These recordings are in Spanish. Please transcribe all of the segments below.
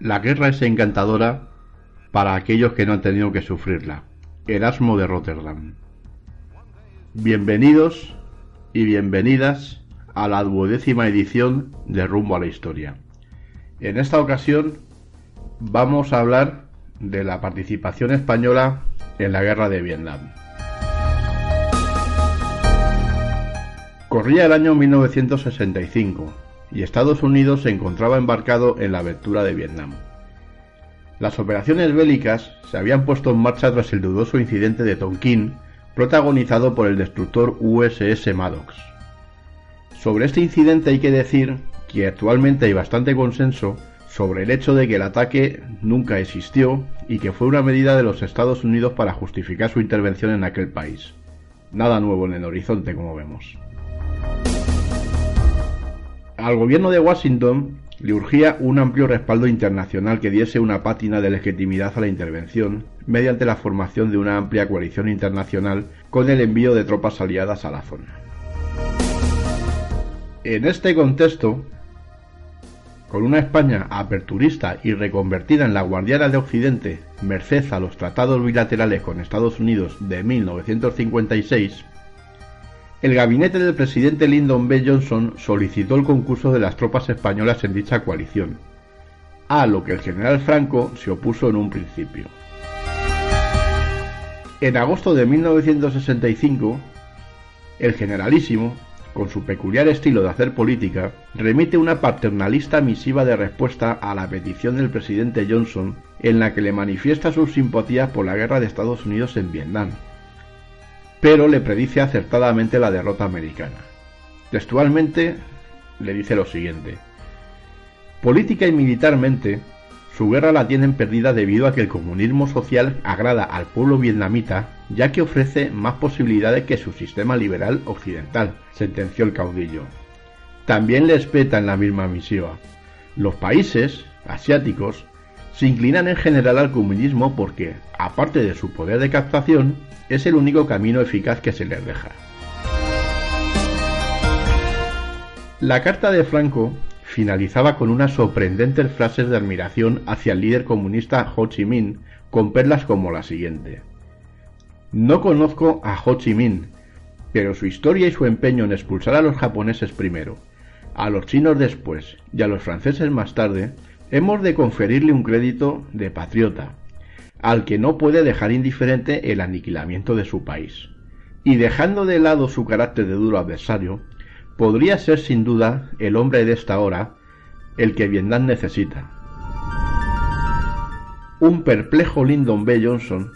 La guerra es encantadora para aquellos que no han tenido que sufrirla. Erasmo de Rotterdam. Bienvenidos y bienvenidas a la duodécima edición de Rumbo a la Historia. En esta ocasión vamos a hablar de la participación española en la guerra de Vietnam. Corría el año 1965 y Estados Unidos se encontraba embarcado en la aventura de Vietnam. Las operaciones bélicas se habían puesto en marcha tras el dudoso incidente de Tonkin, protagonizado por el destructor USS Maddox. Sobre este incidente hay que decir que actualmente hay bastante consenso sobre el hecho de que el ataque nunca existió y que fue una medida de los Estados Unidos para justificar su intervención en aquel país. Nada nuevo en el horizonte, como vemos. Al gobierno de Washington le urgía un amplio respaldo internacional que diese una pátina de legitimidad a la intervención mediante la formación de una amplia coalición internacional con el envío de tropas aliadas a la zona. En este contexto, con una España aperturista y reconvertida en la guardiana de Occidente, merced a los tratados bilaterales con Estados Unidos de 1956, el gabinete del presidente Lyndon B. Johnson solicitó el concurso de las tropas españolas en dicha coalición, a lo que el general Franco se opuso en un principio. En agosto de 1965, el generalísimo, con su peculiar estilo de hacer política, remite una paternalista misiva de respuesta a la petición del presidente Johnson en la que le manifiesta sus simpatías por la guerra de Estados Unidos en Vietnam, pero le predice acertadamente la derrota americana. Textualmente le dice lo siguiente. Política y militarmente, su guerra la tienen perdida debido a que el comunismo social agrada al pueblo vietnamita, ya que ofrece más posibilidades que su sistema liberal occidental, sentenció el caudillo. También le espeta en la misma misiva. Los países asiáticos se inclinan en general al comunismo porque, aparte de su poder de captación, es el único camino eficaz que se les deja. La carta de Franco finalizaba con unas sorprendentes frases de admiración hacia el líder comunista Ho Chi Minh, con perlas como la siguiente. No conozco a Ho Chi Minh, pero su historia y su empeño en expulsar a los japoneses primero, a los chinos después y a los franceses más tarde, hemos de conferirle un crédito de patriota, al que no puede dejar indiferente el aniquilamiento de su país. Y dejando de lado su carácter de duro adversario, podría ser sin duda el hombre de esta hora el que Vietnam necesita. Un perplejo Lyndon B. Johnson,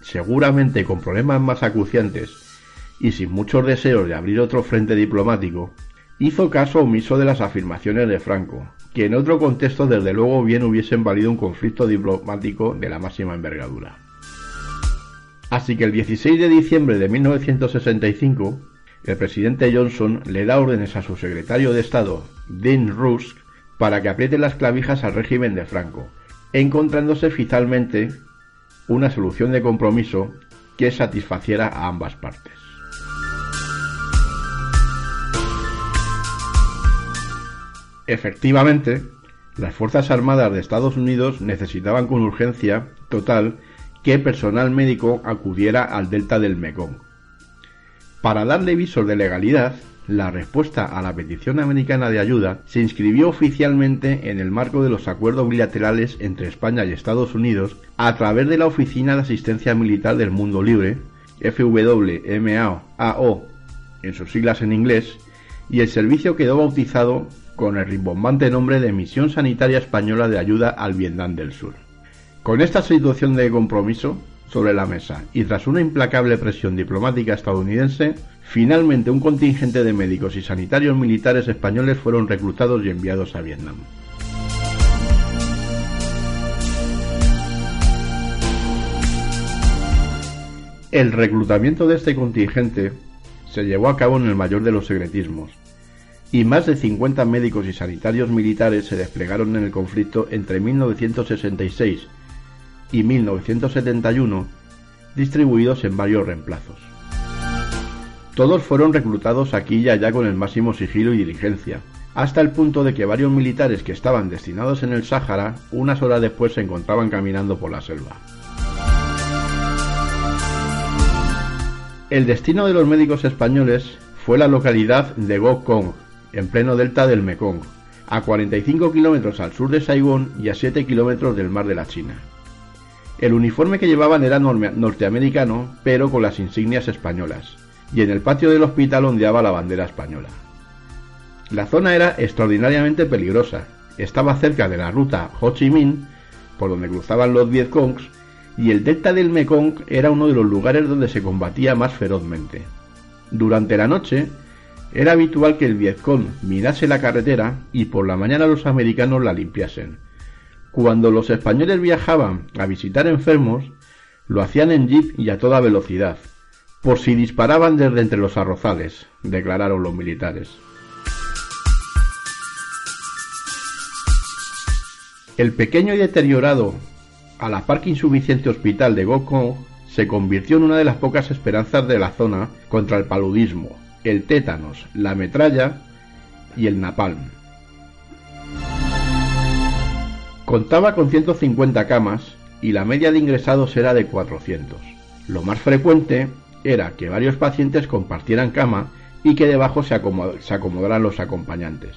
seguramente con problemas más acuciantes y sin muchos deseos de abrir otro frente diplomático, hizo caso omiso de las afirmaciones de Franco, que en otro contexto desde luego bien hubiesen valido un conflicto diplomático de la máxima envergadura. Así que el 16 de diciembre de 1965, el presidente Johnson le da órdenes a su secretario de Estado, Dean Rusk, para que apriete las clavijas al régimen de Franco, encontrándose finalmente una solución de compromiso que satisfaciera a ambas partes. Efectivamente, las Fuerzas Armadas de Estados Unidos necesitaban con urgencia total que personal médico acudiera al delta del Mekong. Para darle visos de legalidad, la respuesta a la petición americana de ayuda se inscribió oficialmente en el marco de los acuerdos bilaterales entre España y Estados Unidos a través de la Oficina de Asistencia Militar del Mundo Libre, FWMAO en sus siglas en inglés, y el servicio quedó bautizado con el rimbombante nombre de Misión Sanitaria Española de Ayuda al Vietnam del Sur. Con esta situación de compromiso sobre la mesa y tras una implacable presión diplomática estadounidense, finalmente un contingente de médicos y sanitarios militares españoles fueron reclutados y enviados a Vietnam. El reclutamiento de este contingente se llevó a cabo en el mayor de los secretismos, y más de 50 médicos y sanitarios militares se desplegaron en el conflicto entre 1966 y 1971, distribuidos en varios reemplazos. Todos fueron reclutados aquí y allá con el máximo sigilo y diligencia, hasta el punto de que varios militares que estaban destinados en el Sáhara unas horas después se encontraban caminando por la selva. El destino de los médicos españoles fue la localidad de Gok Kong, en pleno delta del Mekong, a 45 kilómetros al sur de Saigón y a 7 kilómetros del mar de la China. El uniforme que llevaban era norteamericano, pero con las insignias españolas, y en el patio del hospital ondeaba la bandera española. La zona era extraordinariamente peligrosa, estaba cerca de la ruta Ho Chi Minh, por donde cruzaban los Vietcongs, y el delta del Mekong era uno de los lugares donde se combatía más ferozmente. Durante la noche, era habitual que el Vietcong mirase la carretera y por la mañana los americanos la limpiasen. Cuando los españoles viajaban a visitar enfermos, lo hacían en jeep y a toda velocidad, por si disparaban desde entre los arrozales, declararon los militares. El pequeño y deteriorado a la par que insuficiente hospital de Gokong se convirtió en una de las pocas esperanzas de la zona contra el paludismo, el tétanos, la metralla y el napalm. Contaba con 150 camas y la media de ingresados era de 400. Lo más frecuente era que varios pacientes compartieran cama y que debajo se, acomodaran los acompañantes.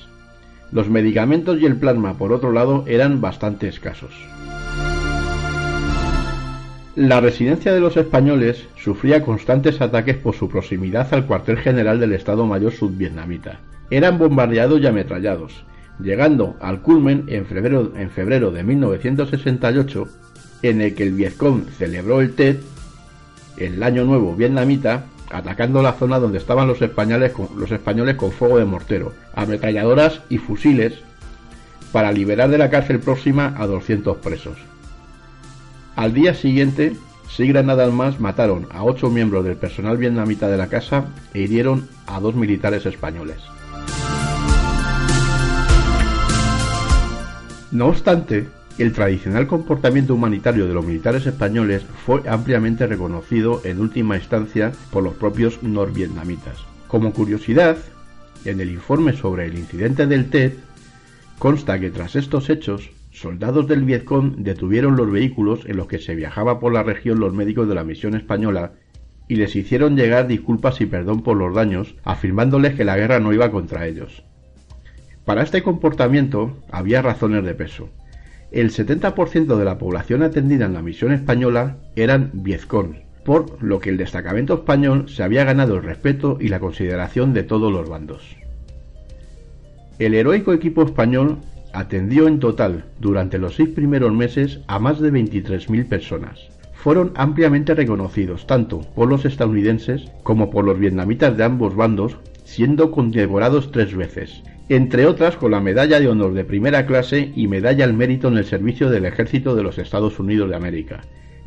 Los medicamentos y el plasma, por otro lado, eran bastante escasos. La residencia de los españoles sufría constantes ataques por su proximidad al cuartel general del Estado Mayor sudvietnamita. Eran bombardeados y ametrallados, llegando al culmen en febrero, de 1968, en el que el Vietcong celebró el Tet, el Año Nuevo vietnamita, atacando la zona donde estaban los españoles con, los españoles con fuego de mortero, ametralladoras y fusiles para liberar de la cárcel próxima a 200 presos. Al día siguiente, seis granadas más mataron a ocho miembros del personal vietnamita de la casa e hirieron a dos militares españoles. No obstante, el tradicional comportamiento humanitario de los militares españoles fue ampliamente reconocido en última instancia por los propios norvietnamitas. Como curiosidad, en el informe sobre el incidente del TED consta que tras estos hechos soldados del Vietcong detuvieron los vehículos en los que se viajaba por la región los médicos de la misión española y les hicieron llegar disculpas y perdón por los daños, afirmándoles que la guerra no iba contra ellos. Para este comportamiento había razones de peso. El 70% de la población atendida en la misión española eran Vietcong, por lo que el destacamento español se había ganado el respeto y la consideración de todos los bandos. El heroico equipo español atendió en total durante los seis primeros meses a más de 23.000 personas. Fueron ampliamente reconocidos tanto por los estadounidenses como por los vietnamitas de ambos bandos, siendo condecorados tres veces, entre otras con la Medalla de Honor de Primera Clase y Medalla al Mérito en el servicio del Ejército de los Estados Unidos de América.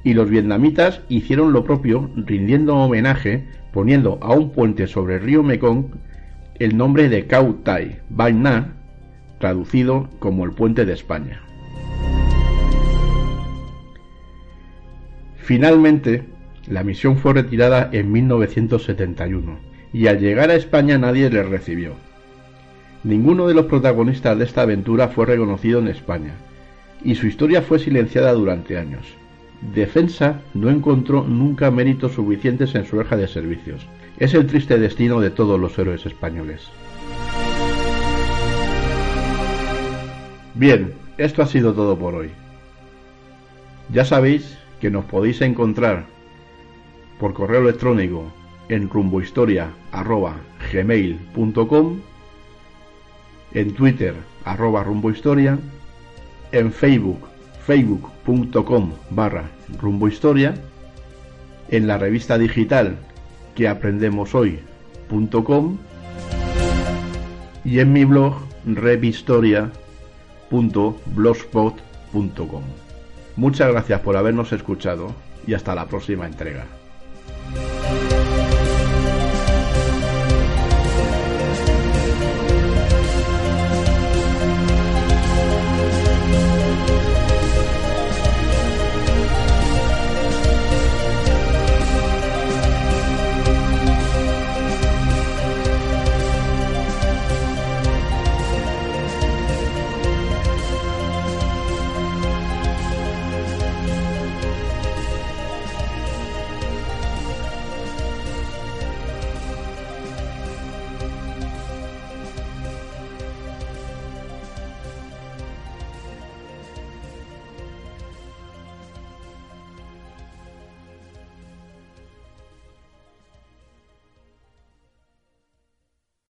Y los vietnamitas hicieron lo propio, rindiendo homenaje, poniendo a un puente sobre el río Mekong el nombre de Cao Tai Bai traducido como el puente de España. Finalmente, la misión fue retirada en 1971 y al llegar a España nadie le recibió. Ninguno de los protagonistas de esta aventura fue reconocido en España y su historia fue silenciada durante años. Defensa no encontró nunca méritos suficientes en su hoja de servicios. Es el triste destino de todos los héroes españoles. Bien, esto ha sido todo por hoy. Ya sabéis que nos podéis encontrar por correo electrónico en rumbohistoria.gmail.com en Twitter arroba rumbohistoria en Facebook facebook.com barra rumbohistoria en la revista digital que aprendemos y en mi blog revistoria.com Muchas gracias por habernos escuchado y hasta la próxima entrega.